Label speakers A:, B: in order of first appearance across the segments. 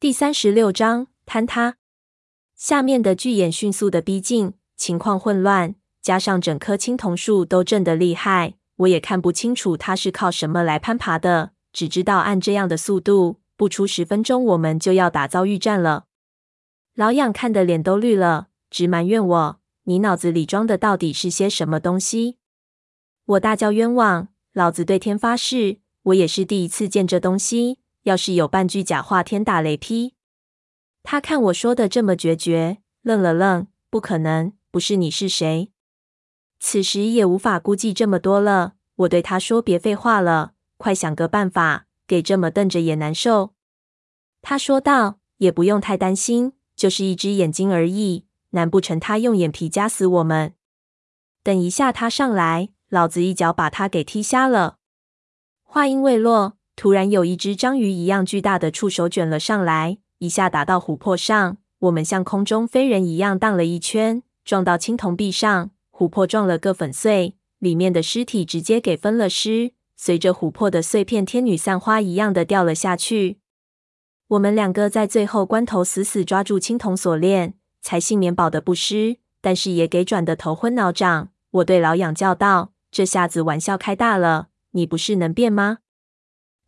A: 第三十六章坍塌。下面的巨眼迅速的逼近，情况混乱，加上整棵青铜树都震得厉害，我也看不清楚它是靠什么来攀爬的。只知道按这样的速度，不出十分钟，我们就要打遭遇战了。老痒看得脸都绿了，直埋怨我：“你脑子里装的到底是些什么东西？”我大叫冤枉，老子对天发誓，我也是第一次见这东西。要是有半句假话，天打雷劈！他看我说的这么决绝，愣了愣，不可能，不是你是谁？此时也无法估计这么多了。我对他说：“别废话了，快想个办法，给这么瞪着也难受。”他说道：“也不用太担心，就是一只眼睛而已，难不成他用眼皮夹死我们？等一下他上来，老子一脚把他给踢瞎了。”话音未落。突然有一只章鱼一样巨大的触手卷了上来，一下打到琥珀上。我们像空中飞人一样荡了一圈，撞到青铜壁上，琥珀撞了个粉碎，里面的尸体直接给分了尸。随着琥珀的碎片，天女散花一样的掉了下去。我们两个在最后关头死死抓住青铜锁链，才幸免保得不失，但是也给转得头昏脑胀。我对老痒叫道：“这下子玩笑开大了，你不是能变吗？”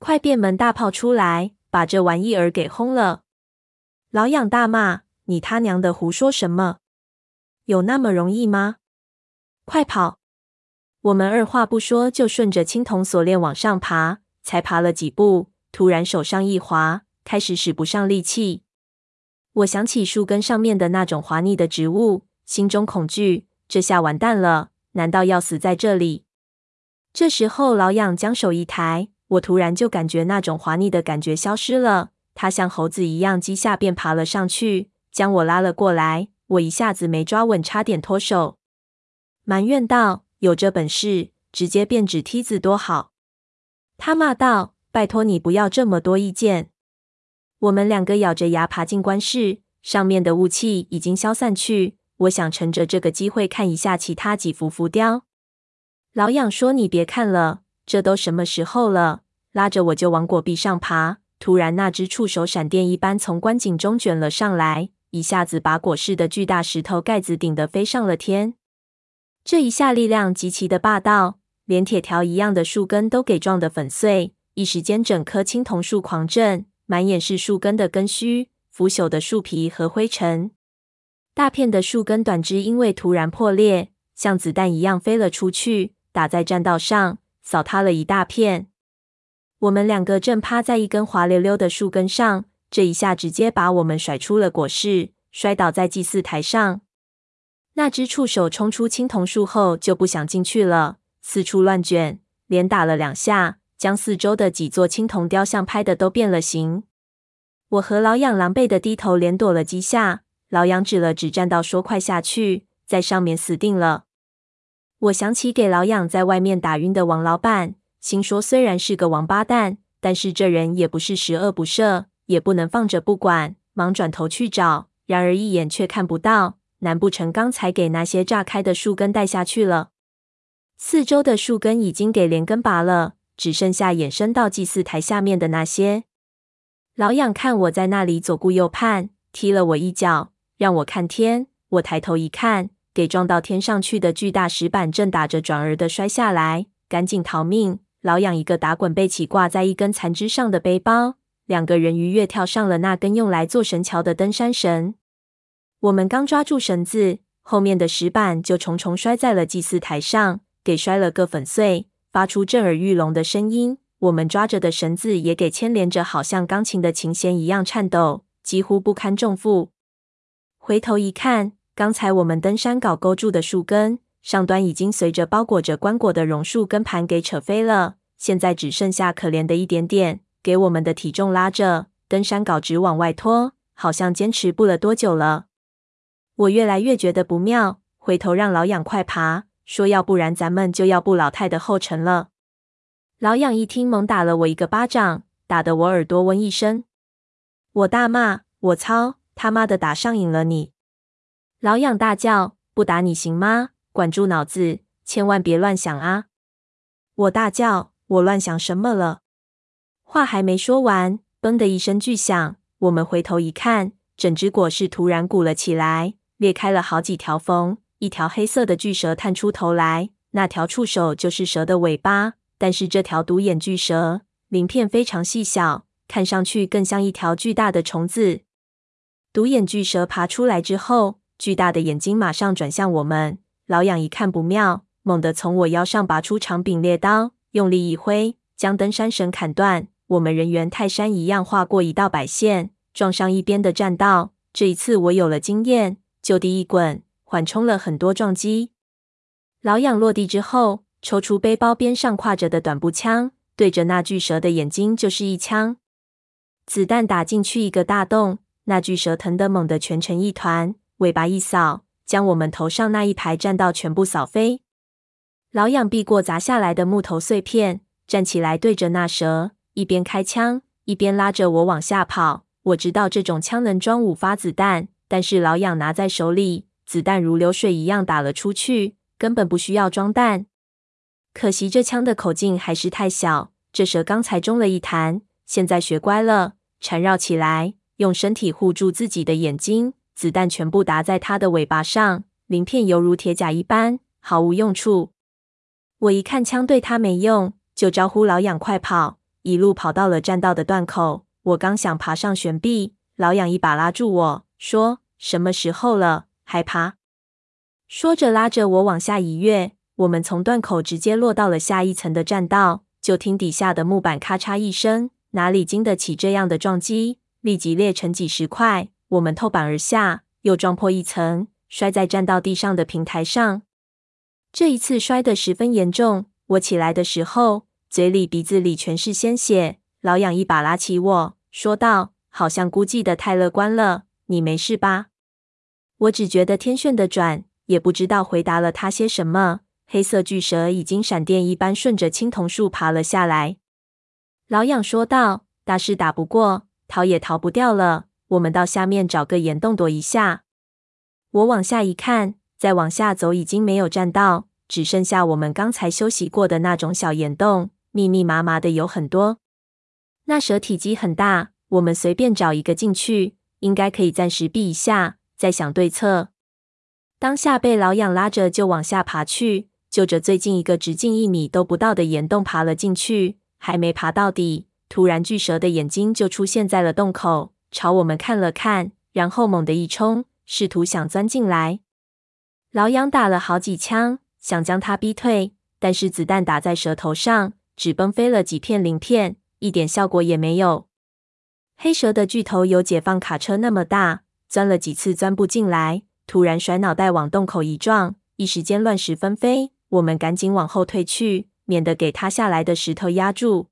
A: 快变门大炮出来，把这玩意儿给轰了！老痒大骂：“你他娘的胡说什么？有那么容易吗？快跑！”我们二话不说就顺着青铜锁链往上爬。才爬了几步，突然手上一滑，开始使不上力气。我想起树根上面的那种滑腻的植物，心中恐惧：这下完蛋了！难道要死在这里？这时候，老痒将手一抬。我突然就感觉那种滑腻的感觉消失了，他像猴子一样几下便爬了上去，将我拉了过来。我一下子没抓稳，差点脱手，埋怨道：“有这本事，直接变纸梯子多好。”他骂道：“拜托你不要这么多意见。”我们两个咬着牙爬进棺室，上面的雾气已经消散去。我想趁着这个机会看一下其他几幅浮雕。老痒说：“你别看了。”这都什么时候了？拉着我就往果壁上爬。突然，那只触手闪电一般从棺井中卷了上来，一下子把果室的巨大石头盖子顶得飞上了天。这一下力量极其的霸道，连铁条一样的树根都给撞得粉碎。一时间，整棵青铜树狂震，满眼是树根的根须、腐朽的树皮和灰尘。大片的树根短枝因为突然破裂，像子弹一样飞了出去，打在栈道上。扫塌了一大片，我们两个正趴在一根滑溜溜的树根上，这一下直接把我们甩出了果室，摔倒在祭祀台上。那只触手冲出青铜树后就不想进去了，四处乱卷，连打了两下，将四周的几座青铜雕像拍得都变了形。我和老痒狼狈的低头连躲了几下，老痒指了指栈道说：“快下去，在上面死定了。”我想起给老痒在外面打晕的王老板，心说虽然是个王八蛋，但是这人也不是十恶不赦，也不能放着不管。忙转头去找，然而一眼却看不到。难不成刚才给那些炸开的树根带下去了？四周的树根已经给连根拔了，只剩下延伸到祭祀台下面的那些。老痒看我在那里左顾右盼，踢了我一脚，让我看天。我抬头一看。给撞到天上去的巨大石板正打着转儿的摔下来，赶紧逃命！老痒一个打滚背起挂在一根残枝上的背包，两个人鱼跃跳上了那根用来做绳桥的登山绳。我们刚抓住绳子，后面的石板就重重摔在了祭祀台上，给摔了个粉碎，发出震耳欲聋的声音。我们抓着的绳子也给牵连着，好像钢琴的琴弦一样颤抖，几乎不堪重负。回头一看。刚才我们登山镐勾住的树根，上端已经随着包裹着棺椁的榕树根盘给扯飞了，现在只剩下可怜的一点点，给我们的体重拉着，登山镐直往外拖，好像坚持不了多久了。我越来越觉得不妙，回头让老痒快爬，说要不然咱们就要步老太的后尘了。老痒一听，猛打了我一个巴掌，打得我耳朵嗡一声。我大骂：“我操，他妈的打上瘾了你！”老痒大叫：“不打你行吗？管住脑子，千万别乱想啊！”我大叫：“我乱想什么了？”话还没说完，“嘣”的一声巨响，我们回头一看，整只果实突然鼓了起来，裂开了好几条缝。一条黑色的巨蛇探出头来，那条触手就是蛇的尾巴。但是这条独眼巨蛇鳞片非常细小，看上去更像一条巨大的虫子。独眼巨蛇爬出来之后，巨大的眼睛马上转向我们。老痒一看不妙，猛地从我腰上拔出长柄猎刀，用力一挥，将登山绳砍断。我们人猿泰山一样划过一道白线，撞上一边的栈道。这一次我有了经验，就地一滚。缓冲了很多撞击。老痒落地之后，抽出背包边上挎着的短步枪，对着那巨蛇的眼睛就是一枪。子弹打进去一个大洞，那巨蛇疼得猛地蜷成一团，尾巴一扫，将我们头上那一排栈道全部扫飞。老痒避过砸下来的木头碎片，站起来对着那蛇，一边开枪，一边拉着我往下跑。我知道这种枪能装五发子弹，但是老痒拿在手里。子弹如流水一样打了出去，根本不需要装弹。可惜这枪的口径还是太小。这蛇刚才中了一弹，现在学乖了，缠绕起来，用身体护住自己的眼睛。子弹全部打在它的尾巴上，鳞片犹如铁甲一般，毫无用处。我一看枪对它没用，就招呼老痒快跑，一路跑到了栈道的断口。我刚想爬上悬臂，老痒一把拉住我说：“什么时候了？”还爬，说着拉着我往下一跃。我们从断口直接落到了下一层的栈道，就听底下的木板咔嚓一声，哪里经得起这样的撞击？立即裂成几十块。我们透板而下，又撞破一层，摔在站到地上的平台上。这一次摔得十分严重。我起来的时候，嘴里鼻子里全是鲜血。老痒一把拉起我说道：“好像估计的太乐观了，你没事吧？”我只觉得天旋地转，也不知道回答了他些什么。黑色巨蛇已经闪电一般顺着青铜树爬了下来。老痒说道：“大是打不过，逃也逃不掉了。我们到下面找个岩洞躲一下。”我往下一看，再往下走已经没有栈道，只剩下我们刚才休息过的那种小岩洞，密密麻麻的有很多。那蛇体积很大，我们随便找一个进去，应该可以暂时避一下。再想对策，当下被老痒拉着就往下爬去，就着最近一个直径一米都不到的岩洞爬了进去。还没爬到底，突然巨蛇的眼睛就出现在了洞口，朝我们看了看，然后猛地一冲，试图想钻进来。老痒打了好几枪，想将它逼退，但是子弹打在蛇头上，只崩飞了几片鳞片，一点效果也没有。黑蛇的巨头有解放卡车那么大。钻了几次钻不进来，突然甩脑袋往洞口一撞，一时间乱石纷飞。我们赶紧往后退去，免得给塌下来的石头压住。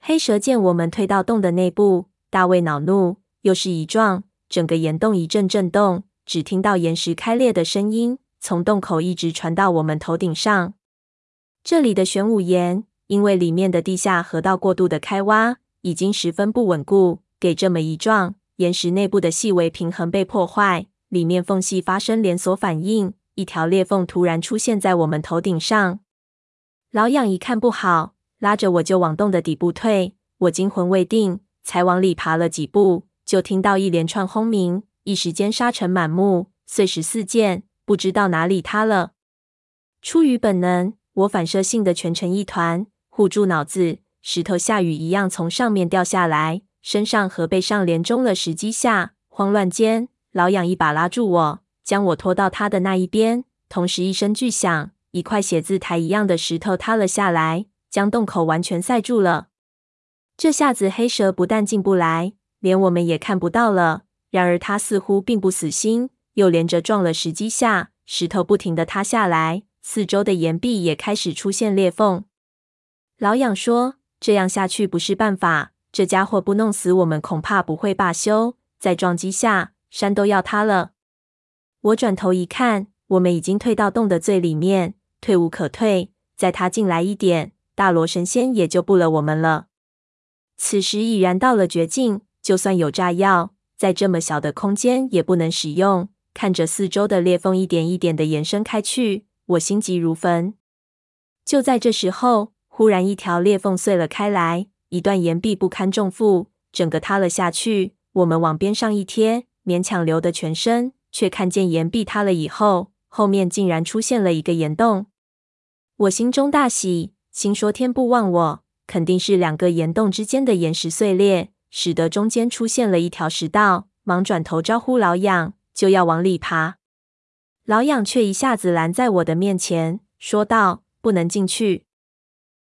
A: 黑蛇见我们退到洞的内部，大卫恼怒，又是一撞，整个岩洞一阵震动，只听到岩石开裂的声音，从洞口一直传到我们头顶上。这里的玄武岩，因为里面的地下河道过度的开挖，已经十分不稳固，给这么一撞。岩石内部的细微平衡被破坏，里面缝隙发生连锁反应，一条裂缝突然出现在我们头顶上。老痒一看不好，拉着我就往洞的底部退。我惊魂未定，才往里爬了几步，就听到一连串轰鸣，一时间沙尘满目，碎石四溅，不知道哪里塌了。出于本能，我反射性的蜷成一团，护住脑子，石头下雨一样从上面掉下来。身上和背上连中了十几下，慌乱间，老痒一把拉住我，将我拖到他的那一边。同时一声巨响，一块写字台一样的石头塌了下来，将洞口完全塞住了。这下子黑蛇不但进不来，连我们也看不到了。然而他似乎并不死心，又连着撞了十几下，石头不停的塌下来，四周的岩壁也开始出现裂缝。老痒说：“这样下去不是办法。”这家伙不弄死我们，恐怕不会罢休。在撞击下，山都要塌了。我转头一看，我们已经退到洞的最里面，退无可退。再踏进来一点，大罗神仙也救不了我们了。此时已然到了绝境，就算有炸药，在这么小的空间也不能使用。看着四周的裂缝一点一点的延伸开去，我心急如焚。就在这时候，忽然一条裂缝碎了开来。一段岩壁不堪重负，整个塌了下去。我们往边上一贴，勉强留得全身，却看见岩壁塌了以后，后面竟然出现了一个岩洞。我心中大喜，心说天不忘我，肯定是两个岩洞之间的岩石碎裂，使得中间出现了一条石道。忙转头招呼老痒，就要往里爬。老痒却一下子拦在我的面前，说道：“不能进去。”